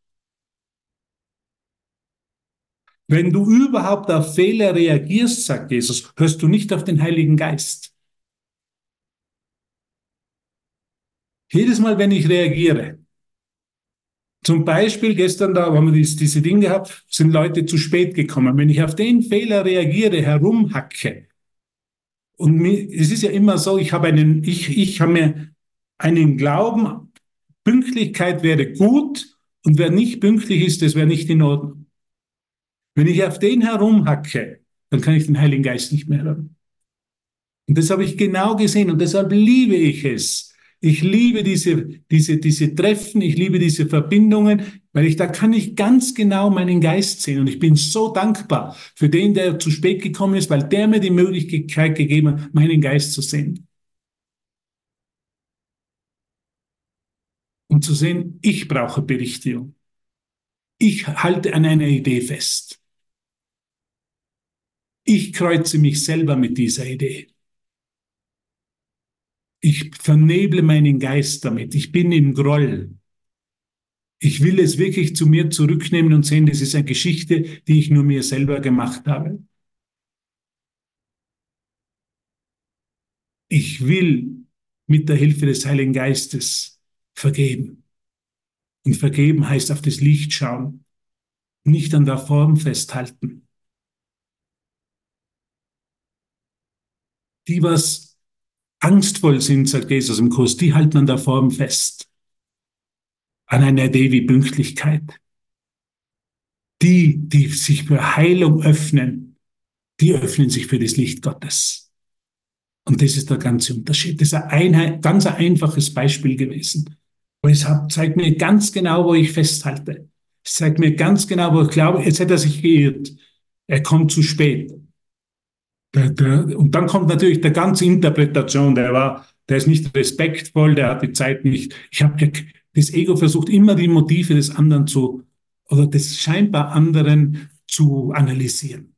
Wenn du überhaupt auf Fehler reagierst, sagt Jesus, hörst du nicht auf den Heiligen Geist. Jedes Mal, wenn ich reagiere, zum Beispiel gestern da haben wir diese Dinge gehabt, sind Leute zu spät gekommen. Wenn ich auf den Fehler reagiere, herumhacke, und es ist ja immer so, ich habe einen, ich, ich habe mir einen Glauben, Pünktlichkeit wäre gut und wer nicht pünktlich ist, das wäre nicht in Ordnung. Wenn ich auf den herumhacke, dann kann ich den Heiligen Geist nicht mehr hören. Und das habe ich genau gesehen und deshalb liebe ich es. Ich liebe diese, diese, diese Treffen, ich liebe diese Verbindungen, weil ich da kann ich ganz genau meinen Geist sehen und ich bin so dankbar für den, der zu spät gekommen ist, weil der mir die Möglichkeit gegeben hat, meinen Geist zu sehen. Und zu sehen, ich brauche Berichtigung. Ich halte an einer Idee fest. Ich kreuze mich selber mit dieser Idee. Ich verneble meinen Geist damit. Ich bin im Groll. Ich will es wirklich zu mir zurücknehmen und sehen, das ist eine Geschichte, die ich nur mir selber gemacht habe. Ich will mit der Hilfe des Heiligen Geistes vergeben. Und vergeben heißt auf das Licht schauen nicht an der Form festhalten. Die, was angstvoll sind, sagt Jesus im Kurs, die halten an der Form fest. An einer Idee wie Pünktlichkeit. Die, die sich für Heilung öffnen, die öffnen sich für das Licht Gottes. Und das ist der ganze Unterschied. Das ist ein Einheit, ganz ein einfaches Beispiel gewesen. Und es zeigt mir ganz genau, wo ich festhalte. Es zeigt mir ganz genau, wo ich glaube, jetzt hätte er sich geirrt. Er kommt zu spät. Der, der, und dann kommt natürlich der ganze Interpretation, der war, der ist nicht respektvoll, der hat die Zeit nicht. Ich habe das Ego versucht immer die Motive des anderen zu oder des scheinbar anderen zu analysieren.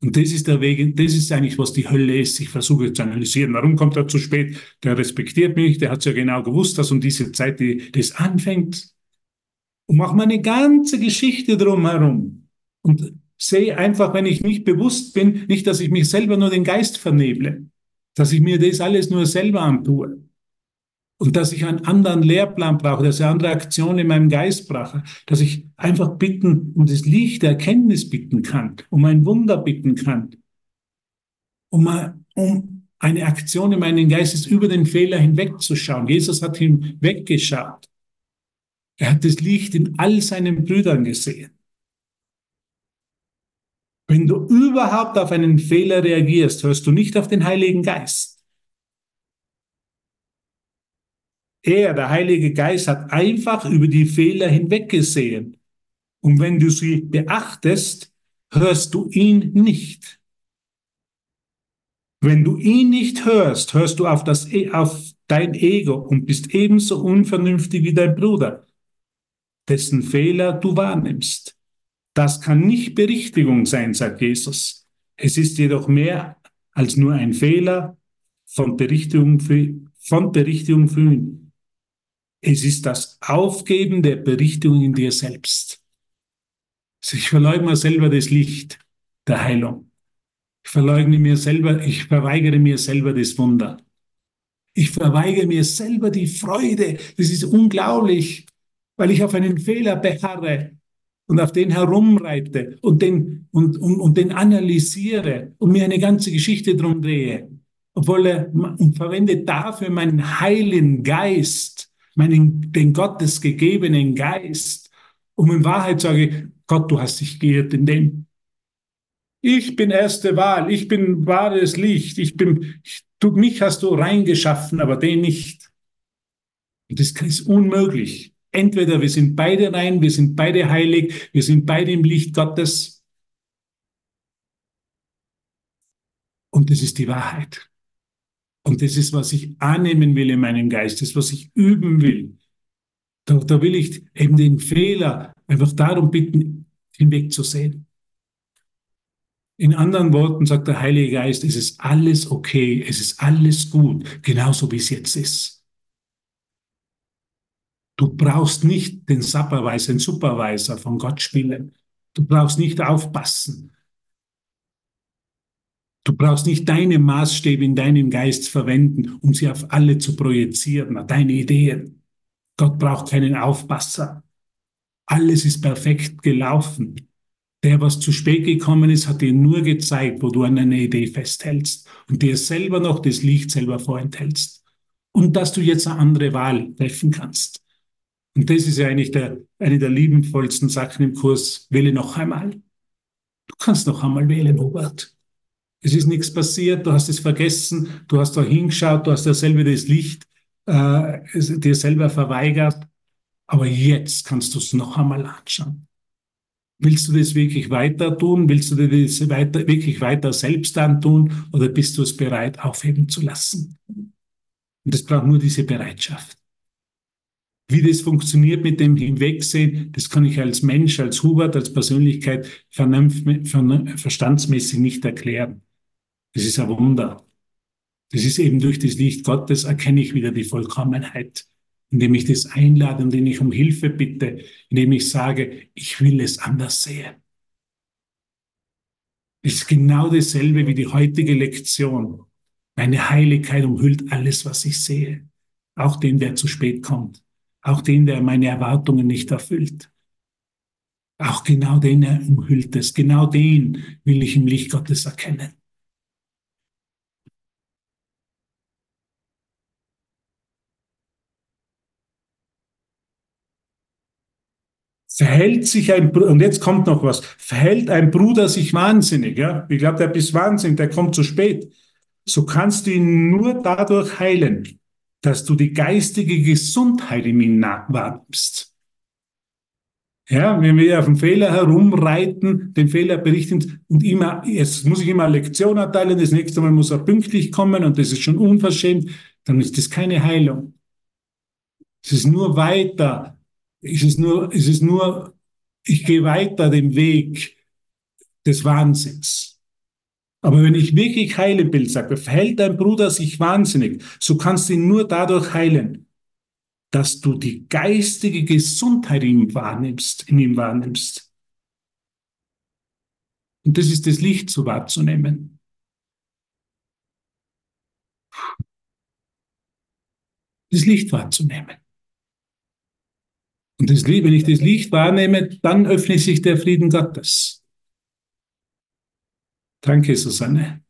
Und das ist der Weg, das ist eigentlich, was die Hölle ist. Ich versuche zu analysieren. Warum kommt er zu spät? Der respektiert mich, der hat ja genau gewusst, dass um diese Zeit die, das anfängt. Und mache mir eine ganze Geschichte drumherum. Und sehe einfach, wenn ich nicht bewusst bin, nicht, dass ich mich selber nur den Geist verneble, dass ich mir das alles nur selber antue und dass ich einen anderen Lehrplan brauche, dass ich andere Aktionen in meinem Geist brauche, dass ich einfach bitten, um das Licht der Erkenntnis bitten kann, um ein Wunder bitten kann, um, um eine Aktion in meinem Geist ist, über den Fehler hinwegzuschauen. Jesus hat hinweggeschaut. Er hat das Licht in all seinen Brüdern gesehen. Wenn du überhaupt auf einen Fehler reagierst, hörst du nicht auf den Heiligen Geist. Er, der Heilige Geist, hat einfach über die Fehler hinweggesehen. Und wenn du sie beachtest, hörst du ihn nicht. Wenn du ihn nicht hörst, hörst du auf, das, e, auf dein Ego und bist ebenso unvernünftig wie dein Bruder, dessen Fehler du wahrnimmst. Das kann nicht Berichtigung sein, sagt Jesus. Es ist jedoch mehr als nur ein Fehler von Berichtigung für, von Berichtigung für ihn. Es ist das Aufgeben der Berichtigung in dir selbst. Also ich verleugne mir selber das Licht der Heilung. Ich verleugne mir selber, ich verweigere mir selber das Wunder. Ich verweigere mir selber die Freude. Das ist unglaublich, weil ich auf einen Fehler beharre und auf den herumreite und den, und, und, und den analysiere und mir eine ganze Geschichte drum drehe. Obwohl er, und verwende dafür meinen Heiligen Geist, meinen, den Gottes gegebenen Geist. Und in Wahrheit sage ich, Gott, du hast dich geirrt in dem. Ich bin erste Wahl, ich bin wahres Licht, ich bin, ich, du, mich hast du reingeschaffen, aber den nicht. Und das ist unmöglich. Entweder wir sind beide rein, wir sind beide heilig, wir sind beide im Licht Gottes. Und das ist die Wahrheit. Und das ist, was ich annehmen will in meinem Geist, das, was ich üben will. Da, da will ich eben den Fehler einfach darum bitten, hinweg zu sehen. In anderen Worten sagt der Heilige Geist, es ist alles okay, es ist alles gut, genauso wie es jetzt ist. Du brauchst nicht den Supervisor, den Supervisor von Gott spielen. Du brauchst nicht aufpassen. Du brauchst nicht deine Maßstäbe in deinem Geist verwenden, um sie auf alle zu projizieren, deine Ideen. Gott braucht keinen Aufpasser. Alles ist perfekt gelaufen. Der, was zu spät gekommen ist, hat dir nur gezeigt, wo du an einer Idee festhältst und dir selber noch das Licht selber vorenthältst. Und dass du jetzt eine andere Wahl treffen kannst. Und das ist ja eigentlich der, eine der liebenvollsten Sachen im Kurs. Wähle noch einmal. Du kannst noch einmal wählen, Robert. Es ist nichts passiert, du hast es vergessen, du hast da hingeschaut, du hast ja selber das Licht äh, dir selber verweigert. Aber jetzt kannst du es noch einmal anschauen. Willst du das wirklich weiter tun? Willst du dir das weiter, wirklich weiter selbst antun? Oder bist du es bereit, aufheben zu lassen? Und es braucht nur diese Bereitschaft. Wie das funktioniert mit dem Hinwegsehen, das kann ich als Mensch, als Hubert, als Persönlichkeit verstandsmäßig nicht erklären. Das ist ein Wunder. Das ist eben durch das Licht Gottes erkenne ich wieder die Vollkommenheit, indem ich das einlade indem ich um Hilfe bitte, indem ich sage, ich will es anders sehen. Es ist genau dasselbe wie die heutige Lektion. Meine Heiligkeit umhüllt alles, was ich sehe. Auch den, der zu spät kommt. Auch den, der meine Erwartungen nicht erfüllt. Auch genau den er umhüllt es. Genau den will ich im Licht Gottes erkennen. Verhält sich ein, und jetzt kommt noch was, verhält ein Bruder sich wahnsinnig, ja? Ich glaube, der bist wahnsinnig, der kommt zu spät. So kannst du ihn nur dadurch heilen, dass du die geistige Gesundheit in ihm wahrnimmst. Ja, wenn wir auf den Fehler herumreiten, den Fehler berichten und immer, jetzt muss ich immer Lektion erteilen, das nächste Mal muss er pünktlich kommen und das ist schon unverschämt, dann ist das keine Heilung. Es ist nur weiter ist es nur, ist es nur, ich gehe weiter den Weg des Wahnsinns. Aber wenn ich wirklich heilen will, sage, verhält dein Bruder sich wahnsinnig, so kannst du ihn nur dadurch heilen, dass du die geistige Gesundheit in ihm wahrnimmst, in ihm wahrnimmst. Und das ist das Licht so wahrzunehmen. Das Licht wahrzunehmen. Und das, wenn ich das Licht wahrnehme, dann öffnet sich der Frieden Gottes. Danke, Susanne.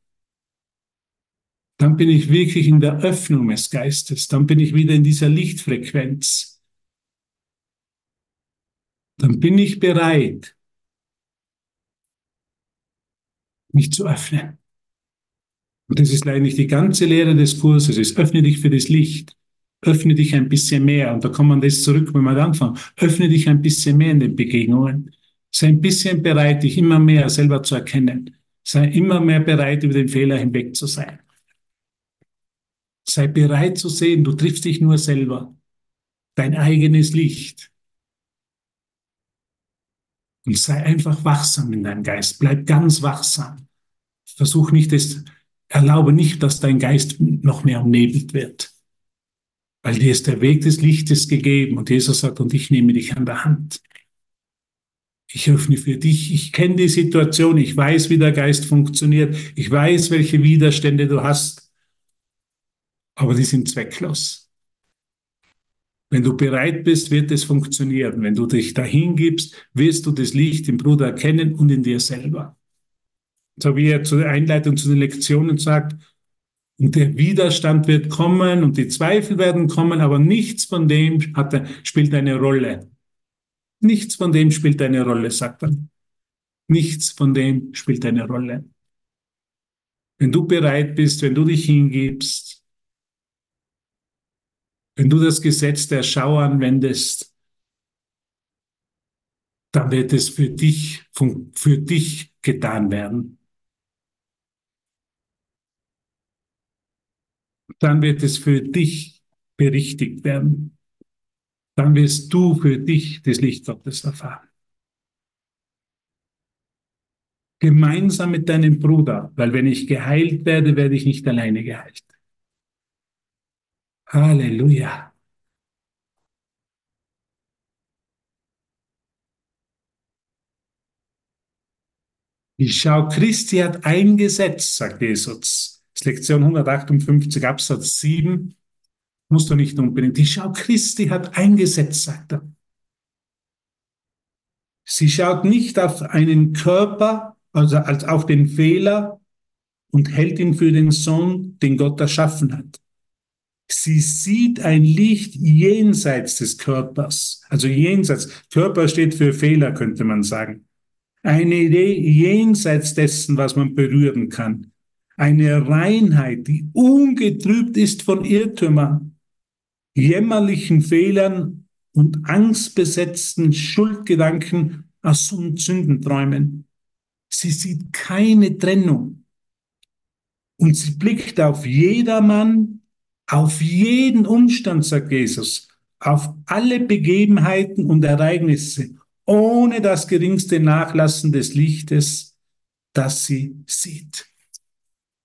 Dann bin ich wirklich in der Öffnung des Geistes. Dann bin ich wieder in dieser Lichtfrequenz. Dann bin ich bereit, mich zu öffnen. Und das ist eigentlich die ganze Lehre des Kurses. Es öffne dich für das Licht öffne dich ein bisschen mehr. Und da kommt man das zurück, wenn man anfangen. Öffne dich ein bisschen mehr in den Begegnungen. Sei ein bisschen bereit, dich immer mehr selber zu erkennen. Sei immer mehr bereit, über den Fehler hinweg zu sein. Sei bereit zu sehen, du triffst dich nur selber. Dein eigenes Licht. Und sei einfach wachsam in deinem Geist. Bleib ganz wachsam. Versuch nicht, das, erlaube nicht, dass dein Geist noch mehr umnebelt wird weil dir ist der Weg des Lichtes gegeben und Jesus sagt, und ich nehme dich an der Hand. Ich öffne für dich, ich kenne die Situation, ich weiß, wie der Geist funktioniert, ich weiß, welche Widerstände du hast, aber die sind zwecklos. Wenn du bereit bist, wird es funktionieren. Wenn du dich dahin gibst, wirst du das Licht im Bruder erkennen und in dir selber. So wie er zur Einleitung zu den Lektionen sagt, und der Widerstand wird kommen und die Zweifel werden kommen, aber nichts von dem hat, spielt eine Rolle. Nichts von dem spielt eine Rolle, sagt er. Nichts von dem spielt eine Rolle. Wenn du bereit bist, wenn du dich hingibst, wenn du das Gesetz der Schau anwendest, dann wird es für dich, für dich getan werden. Dann wird es für dich berichtigt werden. Dann wirst du für dich das Licht Gottes erfahren. Gemeinsam mit deinem Bruder, weil wenn ich geheilt werde, werde ich nicht alleine geheilt. Halleluja. Die Schau Christi hat eingesetzt, sagt Jesus. Das Lektion 158 Absatz 7. Musst du nicht unbedingt. Die Schau Christi hat eingesetzt, sagt er. Sie schaut nicht auf einen Körper, also als auf den Fehler und hält ihn für den Sohn, den Gott erschaffen hat. Sie sieht ein Licht jenseits des Körpers, also jenseits. Körper steht für Fehler, könnte man sagen. Eine Idee jenseits dessen, was man berühren kann eine Reinheit, die ungetrübt ist von Irrtümern, jämmerlichen Fehlern und angstbesetzten Schuldgedanken aus Sündenträumen. Sie sieht keine Trennung. Und sie blickt auf jedermann, auf jeden Umstand, sagt Jesus, auf alle Begebenheiten und Ereignisse, ohne das geringste Nachlassen des Lichtes, das sie sieht.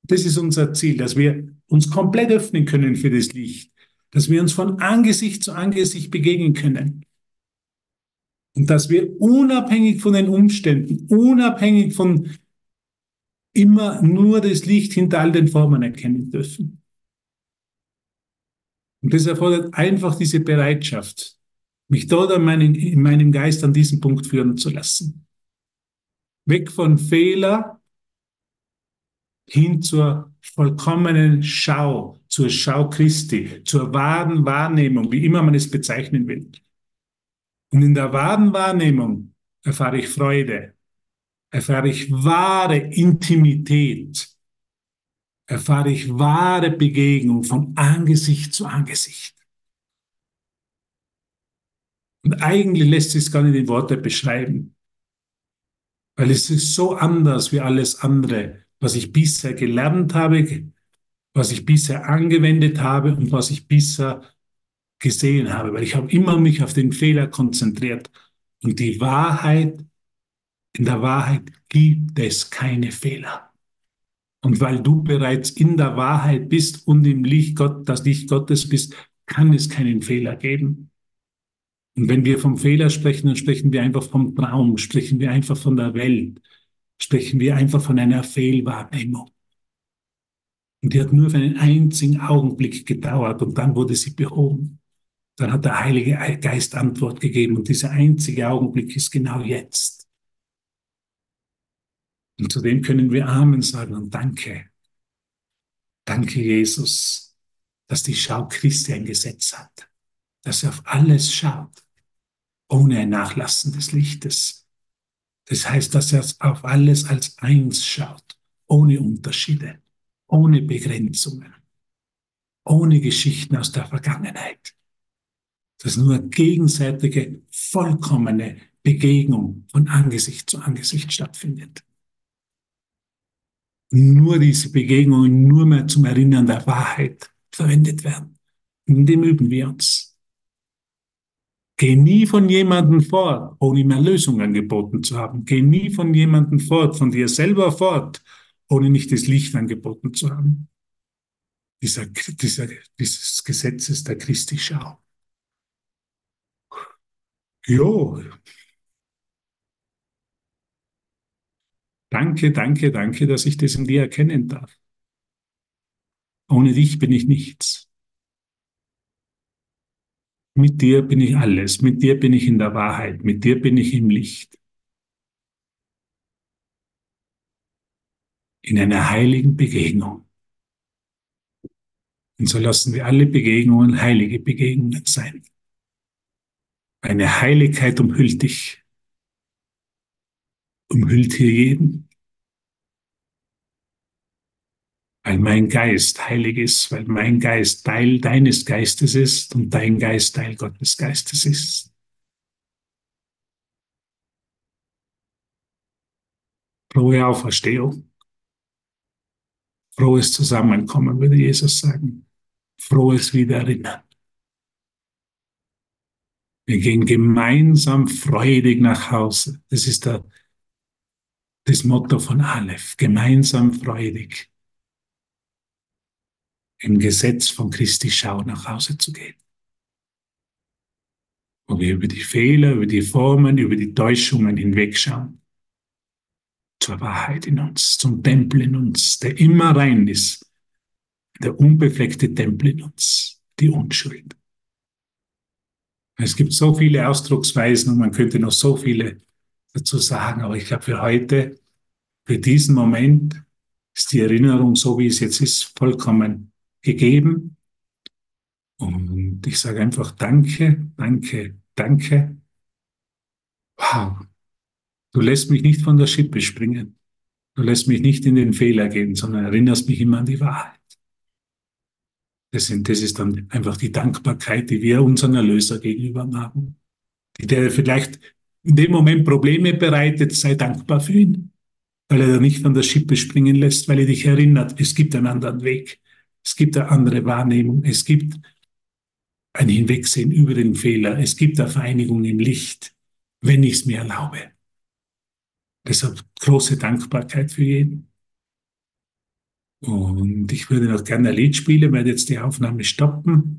Das ist unser Ziel, dass wir uns komplett öffnen können für das Licht, dass wir uns von Angesicht zu Angesicht begegnen können. Und dass wir unabhängig von den Umständen, unabhängig von immer nur das Licht hinter all den Formen erkennen dürfen. Und das erfordert einfach diese Bereitschaft, mich dort in, meinen, in meinem Geist an diesen Punkt führen zu lassen. Weg von Fehler hin zur vollkommenen Schau, zur Schau Christi, zur wahren Wahrnehmung, wie immer man es bezeichnen will. Und in der wahren Wahrnehmung erfahre ich Freude, erfahre ich wahre Intimität, erfahre ich wahre Begegnung von Angesicht zu Angesicht. Und eigentlich lässt sich es gar nicht in Worte beschreiben, weil es ist so anders wie alles andere, was ich bisher gelernt habe, was ich bisher angewendet habe und was ich bisher gesehen habe, weil ich habe immer mich auf den Fehler konzentriert. Und die Wahrheit, in der Wahrheit gibt es keine Fehler. Und weil du bereits in der Wahrheit bist und im Licht Gott, das Licht Gottes bist, kann es keinen Fehler geben. Und wenn wir vom Fehler sprechen, dann sprechen wir einfach vom Traum, sprechen wir einfach von der Welt, sprechen wir einfach von einer Fehlwahrnehmung. Und die hat nur für einen einzigen Augenblick gedauert und dann wurde sie behoben. Dann hat der Heilige Geist Antwort gegeben und dieser einzige Augenblick ist genau jetzt. Und zu dem können wir Amen sagen und Danke. Danke, Jesus, dass die Schau Christi ein Gesetz hat, dass er auf alles schaut, ohne ein Nachlassen des Lichtes. Das heißt, dass er auf alles als eins schaut, ohne Unterschiede, ohne Begrenzungen, ohne Geschichten aus der Vergangenheit. Das ist nur gegenseitige, vollkommene Begegnung von Angesicht zu Angesicht stattfindet. Nur diese Begegnungen nur mehr zum Erinnern der Wahrheit verwendet werden. In dem üben wir uns. Geh nie von jemandem fort, ohne ihm eine Lösung angeboten zu haben. Geh nie von jemandem fort, von dir selber fort, ohne nicht das Licht angeboten zu haben. Dieser, dieser, dieses Gesetzes der Christi Schau. Jo. Danke, danke, danke, dass ich das in dir erkennen darf. Ohne dich bin ich nichts. Mit dir bin ich alles, mit dir bin ich in der Wahrheit, mit dir bin ich im Licht. In einer heiligen Begegnung. Und so lassen wir alle Begegnungen heilige Begegnungen sein. Eine Heiligkeit umhüllt dich, umhüllt hier jeden. Weil mein Geist heilig ist, weil mein Geist Teil deines Geistes ist und dein Geist Teil Gottes Geistes ist. Frohe Auferstehung. Frohes Zusammenkommen, würde Jesus sagen. Frohes Wiedererinnern. Wir gehen gemeinsam freudig nach Hause. Das ist der, das Motto von Aleph. Gemeinsam freudig. Im Gesetz von Christi Schau nach Hause zu gehen. Wo wir über die Fehler, über die Formen, über die Täuschungen hinwegschauen. Zur Wahrheit in uns, zum Tempel in uns, der immer rein ist. Der unbefleckte Tempel in uns, die Unschuld. Es gibt so viele Ausdrucksweisen und man könnte noch so viele dazu sagen, aber ich glaube für heute, für diesen Moment ist die Erinnerung, so wie es jetzt ist, vollkommen gegeben. Und ich sage einfach Danke, danke, danke. Wow, du lässt mich nicht von der Schippe springen. Du lässt mich nicht in den Fehler gehen, sondern erinnerst mich immer an die Wahrheit. Das, sind, das ist dann einfach die Dankbarkeit, die wir unseren Erlöser gegenüber haben. Die der vielleicht in dem Moment Probleme bereitet, sei dankbar für ihn, weil er da nicht an der Schippe springen lässt, weil er dich erinnert, es gibt einen anderen Weg, es gibt eine andere Wahrnehmung, es gibt ein Hinwegsehen über den Fehler, es gibt eine Vereinigung im Licht, wenn ich es mir erlaube. Deshalb große Dankbarkeit für jeden. Und ich würde noch gerne ein Lied spielen, werde jetzt die Aufnahme stoppen.